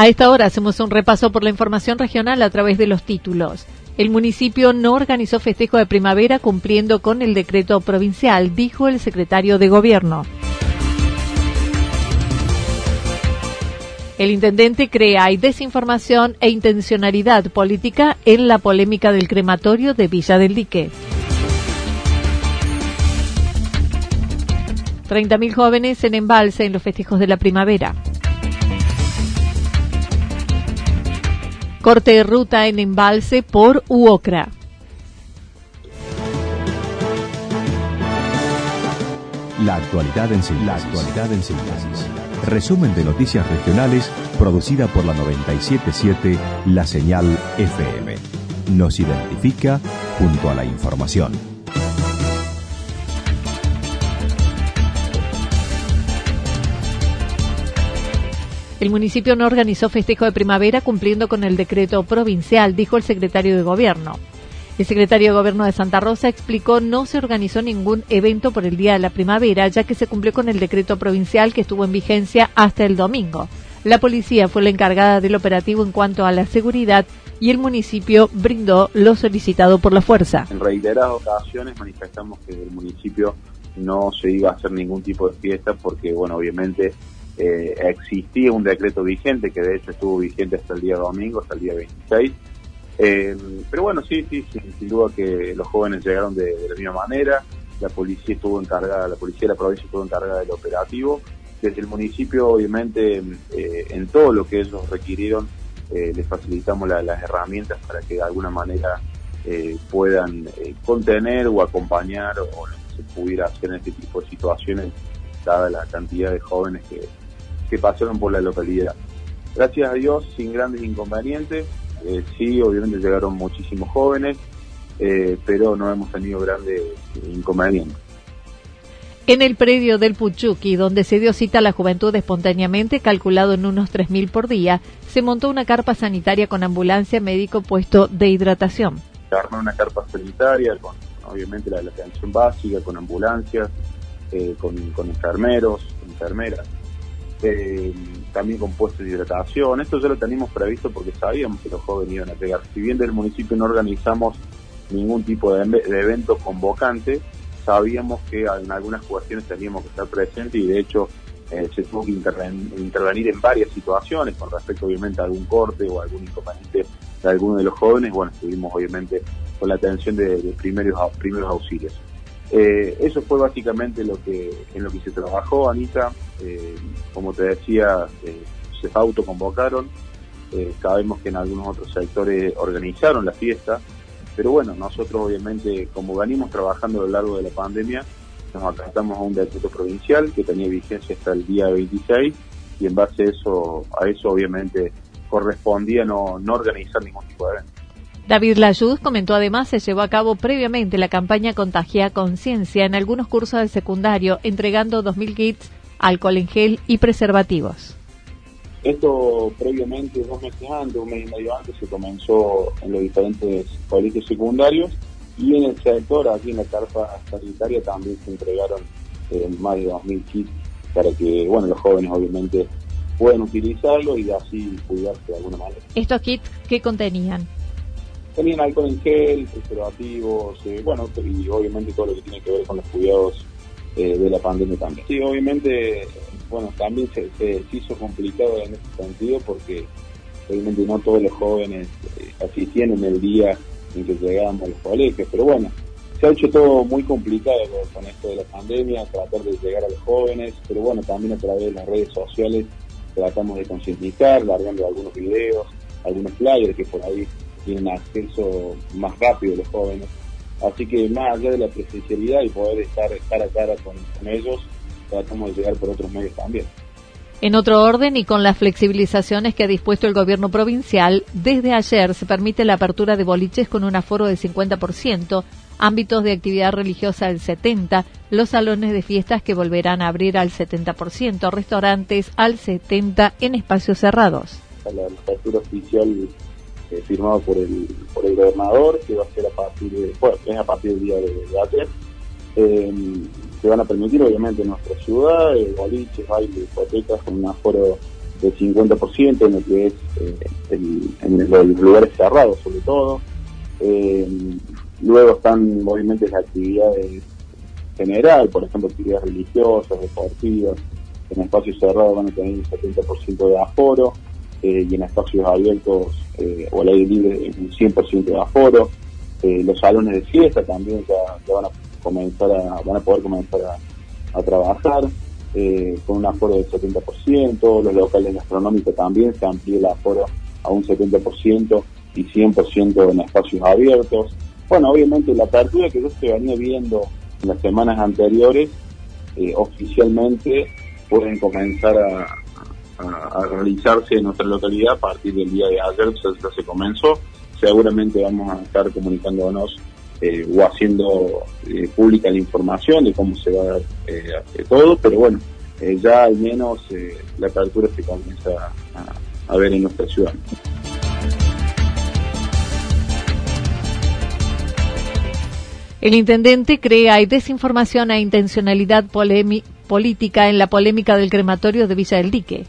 A esta hora hacemos un repaso por la información regional a través de los títulos. El municipio no organizó festejo de primavera cumpliendo con el decreto provincial, dijo el secretario de Gobierno. El intendente cree hay desinformación e intencionalidad política en la polémica del crematorio de Villa del Dique. 30.000 jóvenes en embalse en los festejos de la primavera. Corte de ruta en embalse por UOCRA. La actualidad en síntesis. Resumen de noticias regionales producida por la 977 La Señal FM. Nos identifica junto a la información. El municipio no organizó festejo de primavera cumpliendo con el decreto provincial, dijo el secretario de Gobierno. El secretario de Gobierno de Santa Rosa explicó no se organizó ningún evento por el Día de la Primavera, ya que se cumplió con el decreto provincial que estuvo en vigencia hasta el domingo. La policía fue la encargada del operativo en cuanto a la seguridad y el municipio brindó lo solicitado por la fuerza. En reiteradas ocasiones manifestamos que el municipio no se iba a hacer ningún tipo de fiesta porque, bueno, obviamente eh, existía un decreto vigente que de hecho estuvo vigente hasta el día domingo, hasta el día 26 eh, pero bueno, sí, sí, sin duda que los jóvenes llegaron de, la misma manera, la policía estuvo encargada, la policía de la provincia estuvo encargada del operativo, desde el municipio obviamente eh, en todo lo que ellos requirieron eh, les facilitamos las herramientas para que de alguna manera puedan contener o acompañar o, que se pudiera hacer en este tipo de situaciones dada la cantidad de jóvenes que, que pasaron por la localidad. Gracias a Dios, sin grandes inconvenientes, eh, sí, obviamente llegaron muchísimos jóvenes, eh, pero no hemos tenido grandes inconvenientes. En el predio del Puchuqui, donde se dio cita a la juventud espontáneamente, calculado en unos 3.000 por día, se montó una carpa sanitaria con ambulancia, médico, puesto de hidratación. Se armó una carpa sanitaria con, obviamente, la, la atención básica, con ambulancias, eh, con, con enfermeros, enfermeras. Eh, también con puestos de hidratación. Esto ya lo teníamos previsto porque sabíamos que los jóvenes iban a pegar. Si bien del municipio no organizamos ningún tipo de, evento convocante, sabíamos que en algunas cuestiones teníamos que estar presentes y de hecho eh, se tuvo que intervenir en varias situaciones con respecto obviamente a algún corte o algún inconveniente de alguno de los jóvenes. Bueno, estuvimos obviamente con la atención de, primeros, primeros auxilios. Eh, eso fue básicamente lo que en lo que se trabajó, Anita. Eh, como te decía, eh, se autoconvocaron. Eh, sabemos que en algunos otros sectores organizaron la fiesta, pero bueno, nosotros obviamente, como venimos trabajando a lo largo de la pandemia, nos acatamos a un decreto provincial que tenía vigencia hasta el día 26 y en base a eso, a eso obviamente correspondía no, no organizar ningún tipo de evento. David Layud comentó además se llevó a cabo previamente la campaña Contagia Conciencia en algunos cursos del secundario, entregando 2.000 kits, alcohol en gel y preservativos. Esto previamente, dos meses antes, un mes y medio antes, se comenzó en los diferentes colegios secundarios y en el sector, aquí en la carpa sanitaria, también se entregaron eh, más de 2.000 kits para que bueno los jóvenes obviamente puedan utilizarlo y así cuidarse de alguna manera. ¿Estos kits qué contenían? Tenían alcohol en gel, preservativos, eh, bueno, y obviamente todo lo que tiene que ver con los cuidados eh, de la pandemia también. Sí, obviamente, bueno, también se, se, hizo complicado en ese sentido porque obviamente no todos los jóvenes eh, asistían en el día en que llegábamos a los colegios, pero bueno, se ha hecho todo muy complicado con esto de la pandemia, tratar de llegar a los jóvenes, pero bueno, también a través de las redes sociales tratamos de concientizar, largando algunos videos, algunos flyers que por ahí tienen acceso más rápido los jóvenes. Así que más allá de la presencialidad y poder estar cara a cara con, ellos, tratamos de llegar por otros medios también. En otro orden y con las flexibilizaciones que ha dispuesto el gobierno provincial, desde ayer se permite la apertura de boliches con un aforo del 50%, ámbitos de actividad religiosa del 70%, los salones de fiestas que volverán a abrir al 70%, restaurantes al 70% en espacios cerrados. La apertura oficial eh, firmado por el, por el gobernador, que va a ser a partir de, bueno, es a partir del día de, ayer, eh, que van a permitir obviamente en nuestra ciudad, eh, boliches, bailes, hipotecas con un aforo del 50% en lo que es eh, en los lugares cerrados sobre todo. luego están obviamente las actividades general, por ejemplo actividades religiosas, deportivas, en espacios cerrados van a tener un 70% de aforo y en espacios abiertos eh, o al aire libre un 100% de aforo. Eh, los salones de fiesta también ya, van a comenzar a, a poder comenzar a, trabajar eh, con un aforo del 70%, los locales gastronómicos también se amplía el aforo a un 70% y 100% en espacios abiertos. Bueno, obviamente la apertura que yo se venía viendo en las semanas anteriores, oficialmente pueden comenzar a, a, realizarse en nuestra localidad a partir del día de ayer, ya, se comenzó. Seguramente vamos a estar comunicándonos eh, o haciendo eh, pública la información de cómo se va a dar eh, todo, pero bueno, ya al menos la apertura se comienza a, a ver en nuestra ciudad. El intendente cree hay desinformación e intencionalidad política en la polémica del crematorio de Villa del Dique.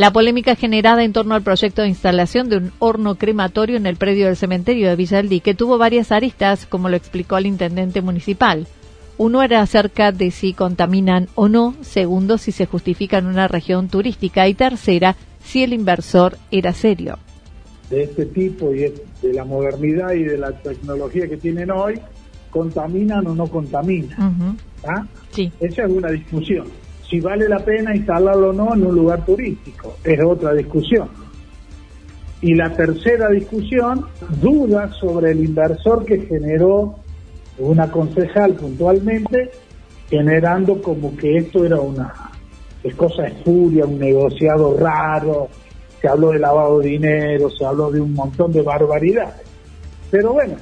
La polémica generada en torno al proyecto de instalación de un horno crematorio en el predio del cementerio de Villaldi, que tuvo varias aristas, como lo explicó el intendente municipal. Uno era acerca de si contaminan o no, segundo, si se justifica en una región turística y tercera, si el inversor era serio. De este tipo y de la modernidad y de la tecnología que tienen hoy, ¿contaminan o no contaminan? ¿Ah? Sí. Esa es una discusión si vale la pena instalarlo o no en un lugar turístico. Es otra discusión. Y la tercera discusión, dudas sobre el inversor que generó una concejal puntualmente, generando como que esto era una cosa espuria, un negociado raro, se habló de lavado de dinero, se habló de un montón de barbaridades. Pero bueno,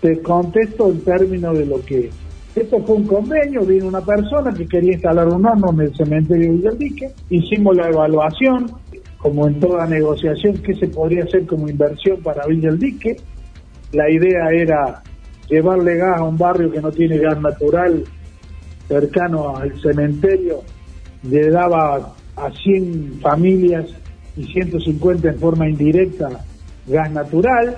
te contesto en términos de lo que esto fue un convenio, vino una persona que quería instalar un horno en el cementerio de Dique, hicimos la evaluación, como en toda negociación, qué se podría hacer como inversión para Villa del Dique. La idea era llevarle gas a un barrio que no tiene gas natural cercano al cementerio, le daba a 100 familias y 150 en forma indirecta gas natural,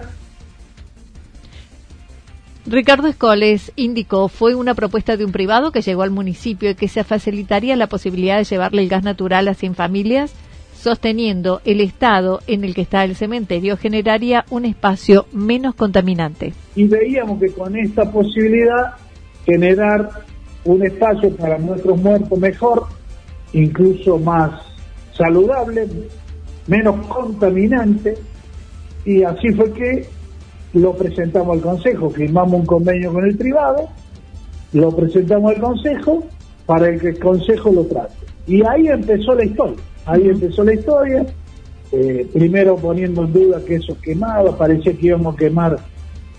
Ricardo Escoles indicó fue una propuesta de un privado que llegó al municipio y que se facilitaría la posibilidad de llevarle el gas natural a 100 familias, sosteniendo el estado en el que está el cementerio generaría un espacio menos contaminante. Y veíamos que con esta posibilidad generar un espacio para nuestros muertos mejor, incluso más saludable, menos contaminante, y así fue que lo presentamos al Consejo, firmamos un convenio con el privado, lo presentamos al Consejo para que el Consejo lo trate. Y ahí empezó la historia, ahí empezó la historia, eh, primero poniendo en duda que eso quemaba, parecía que íbamos a quemar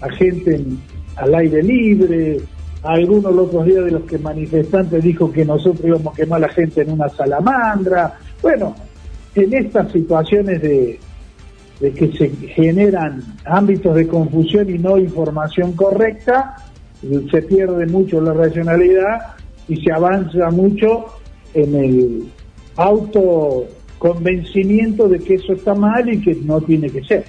a gente al aire libre, algunos los otros días de los que manifestantes dijo que nosotros íbamos a quemar a la gente en una salamandra. Bueno, en estas situaciones de, de que se generan ámbitos de confusión y no información correcta, se pierde mucho la racionalidad y se avanza mucho en el autoconvencimiento de que eso está mal y que no tiene que ser.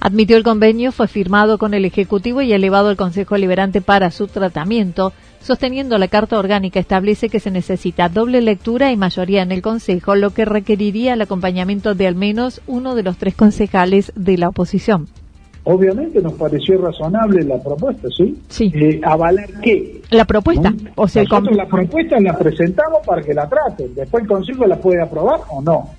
Admitió el convenio, fue firmado con el Ejecutivo y elevado al Consejo Liberante para su tratamiento, sosteniendo la Carta Orgánica establece que se necesita doble lectura y mayoría en el Consejo, lo que requeriría el acompañamiento de al menos uno de los tres concejales de la oposición. Obviamente nos pareció razonable la propuesta, ¿sí? Sí. Eh, ¿Avalar qué? La propuesta. O sea, Nosotros la propuesta la presentamos para que la traten. Después el Consejo la puede aprobar o no.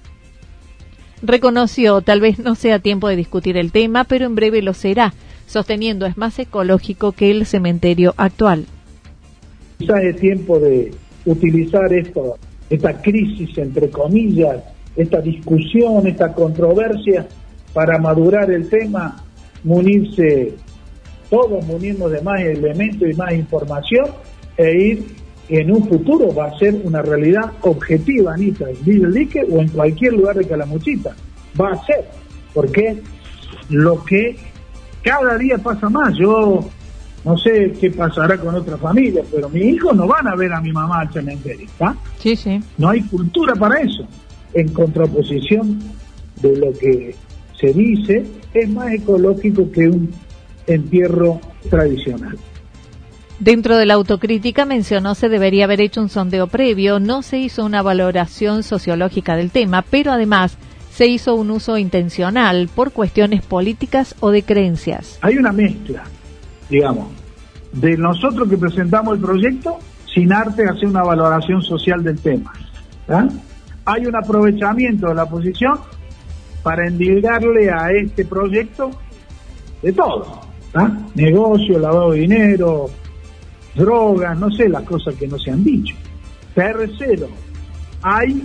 Reconoció, tal vez no sea tiempo de discutir el tema, pero en breve lo será, sosteniendo es más ecológico que el cementerio actual. Quizás es tiempo de utilizar esto, esta crisis, entre comillas, esta discusión, esta controversia, para madurar el tema, munirse, todos munirnos de más elementos y más información e ir en un futuro va a ser una realidad objetiva, Anita, en Villa o en cualquier lugar de Calamuchita. Va a ser, porque lo que cada día pasa más. Yo no sé qué pasará con otras familias, pero mis hijos no van a ver a mi mamá al cementerio, ¿está? Sí, sí. No hay cultura para eso. En contraposición de lo que se dice, es más ecológico que un entierro tradicional. Dentro de la autocrítica mencionó se debería haber hecho un sondeo previo, no se hizo una valoración sociológica del tema, pero además se hizo un uso intencional por cuestiones políticas o de creencias. Hay una mezcla, digamos, de nosotros que presentamos el proyecto sin arte hacer una valoración social del tema. Hay un aprovechamiento de la oposición para endilgarle a este proyecto de todo. Negocio, lavado de dinero, drogas, no sé, las cosas que no se han dicho. Tercero, hay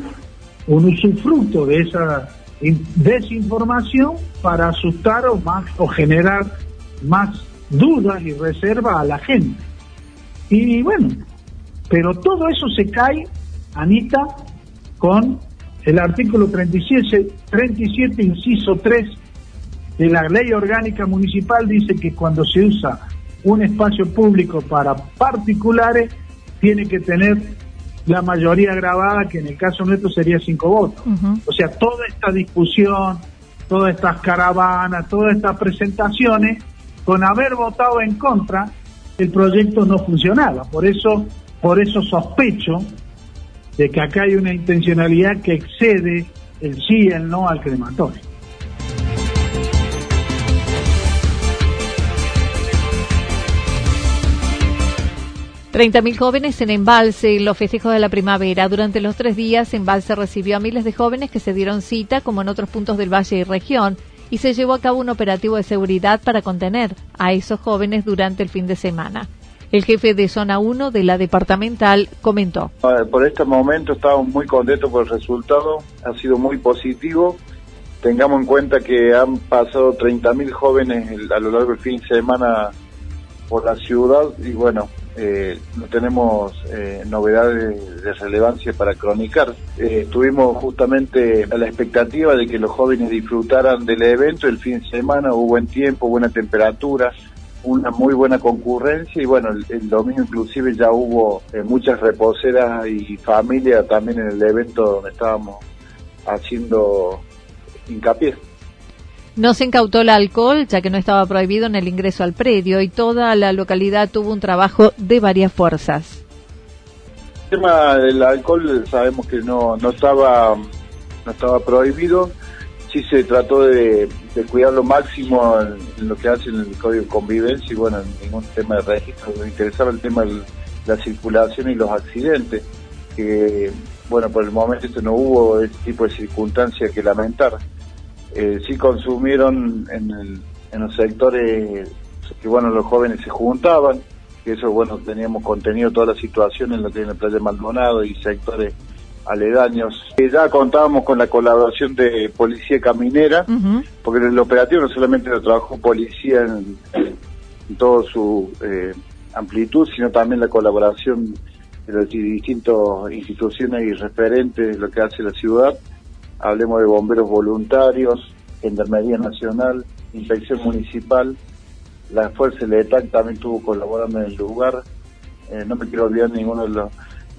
un usufructo de esa desinformación para asustar o, más, o generar más dudas y reserva a la gente. Y bueno, pero todo eso se cae, Anita, con el artículo 37, 37 inciso 3 de la ley orgánica municipal, dice que cuando se usa un espacio público para particulares tiene que tener la mayoría grabada, que en el caso nuestro sería cinco votos. O sea, toda esta discusión, todas estas caravanas, todas estas presentaciones, con haber votado en contra, el proyecto no funcionaba. Por eso, por eso sospecho de que acá hay una intencionalidad que excede el sí y el no al crematorio. 30.000 jóvenes en Embalse en los festejos de la primavera. Durante los tres días, Embalse recibió a miles de jóvenes que se dieron cita, como en otros puntos del valle y región, y se llevó a cabo un operativo de seguridad para contener a esos jóvenes durante el fin de semana. El jefe de Zona 1 de la departamental comentó. Por este momento estamos muy contentos por el resultado, ha sido muy positivo. Tengamos en cuenta que han pasado 30.000 jóvenes a lo largo del fin de semana por la ciudad y bueno, eh, no tenemos eh, novedades de relevancia para cronicar. Eh, tuvimos justamente la expectativa de que los jóvenes disfrutaran del evento el fin de semana, hubo buen tiempo, buena temperatura, una muy buena concurrencia y bueno, el, domingo inclusive ya hubo eh, muchas reposeras y familia también en el evento donde estábamos haciendo hincapié. No se incautó el alcohol, ya que no estaba prohibido en el ingreso al predio, y toda la localidad tuvo un trabajo de varias fuerzas. El tema del alcohol sabemos que no, no estaba no estaba prohibido, sí se trató de, cuidar lo máximo en, lo que hace en el código de convivencia y bueno, ningún tema de registro, me interesaba el tema de la circulación y los accidentes, que bueno, por el momento no hubo ese tipo de circunstancias que lamentar eh, sí consumieron en, los sectores que bueno los jóvenes se juntaban que eso bueno teníamos contenido toda la situación en lo que en la playa Maldonado y sectores aledaños eh, ya contábamos con la colaboración de policía caminera porque el operativo no solamente lo trabajó policía en, en toda su eh, amplitud sino también la colaboración de las distintas instituciones y referentes de lo que hace la ciudad hablemos de bomberos voluntarios, Gendarmería Nacional, Inspección Municipal, la Fuerza Letal también estuvo colaborando en el lugar, eh, no me quiero olvidar ninguno de los,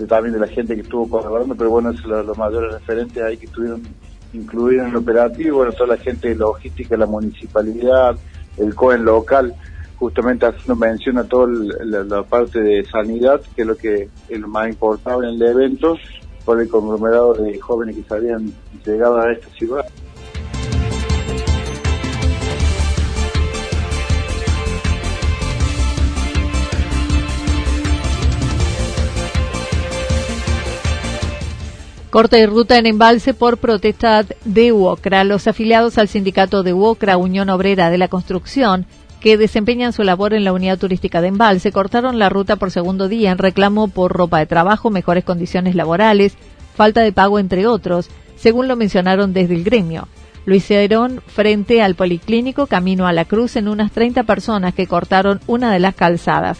también de la gente que estuvo colaborando, pero bueno, es los, mayores referentes ahí que estuvieron incluir en el operativo, bueno, toda la gente de logística, la municipalidad, el COEN local, justamente haciendo mención a toda la, parte de sanidad, que es lo que es lo más importante en el evento, por el conglomerado de jóvenes que se habían llegado a esta ciudad. Corte de ruta en embalse por protesta de UOCRA. Los afiliados al sindicato de UOCRA, Unión Obrera de la Construcción, que desempeñan su labor en la unidad turística de embalse, cortaron la ruta por segundo día en reclamo por ropa de trabajo, mejores condiciones laborales, falta de pago, entre otros, según lo mencionaron desde el gremio. Lo hicieron frente al policlínico Camino a la Cruz en unas 30 personas que cortaron una de las calzadas.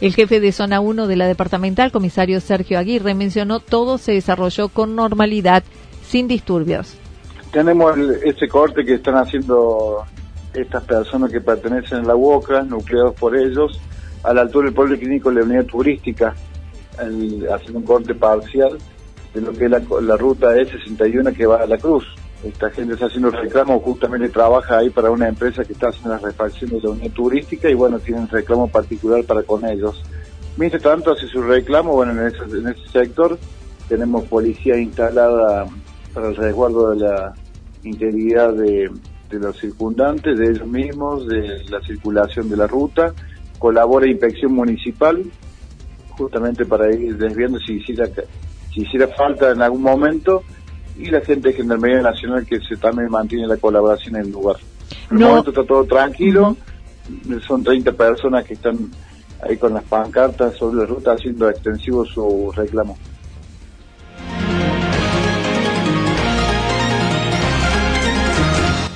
El jefe de Zona 1 de la departamental, comisario Sergio Aguirre, mencionó todo se desarrolló con normalidad, sin disturbios. Tenemos ese corte que están haciendo estas personas que pertenecen a la UOCA, nucleados por ellos, a la altura del pueblo clínico de la unidad turística, haciendo un corte parcial de lo que es la, la ruta E61 que va a la Cruz esta gente está haciendo reclamo, justamente trabaja ahí para una empresa que está haciendo la refacción de la unión turística y bueno, tienen reclamo particular para con ellos. Mientras tanto, hace su reclamo, bueno, en ese, en ese sector tenemos policía instalada para el resguardo de la integridad de, de los circundantes, de ellos mismos, de la circulación de la ruta, colabora inspección municipal, justamente para ir desviando si hiciera, si hiciera falta en algún momento y la gente de Gendarmería Nacional que se también mantiene la colaboración en el lugar. En el momento está todo tranquilo, son 30 personas que están ahí con las pancartas sobre la ruta haciendo extensivo su reclamo.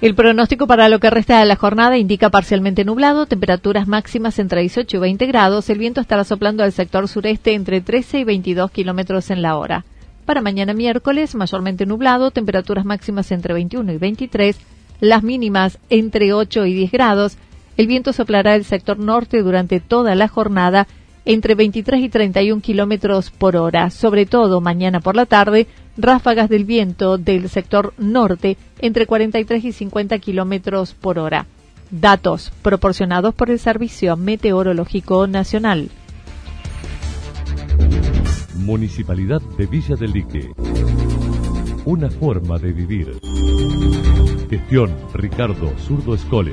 El pronóstico para lo que resta de la jornada indica parcialmente nublado, temperaturas máximas entre 18 y 20 grados. El viento estará soplando al sector sureste entre 13 y 22 kilómetros en la hora. Para mañana miércoles, mayormente nublado, temperaturas máximas entre 21 y 23, las mínimas entre 8 y 10 grados. El viento soplará el sector norte durante toda la jornada entre 23 y 31 kilómetros por hora, sobre todo mañana por la tarde, ráfagas del viento del sector norte entre 43 y 50 kilómetros por hora. Datos proporcionados por el Servicio Meteorológico Nacional. Municipalidad de Villa del Lique. Una forma de vivir. Gestión Ricardo Zurdo Escole.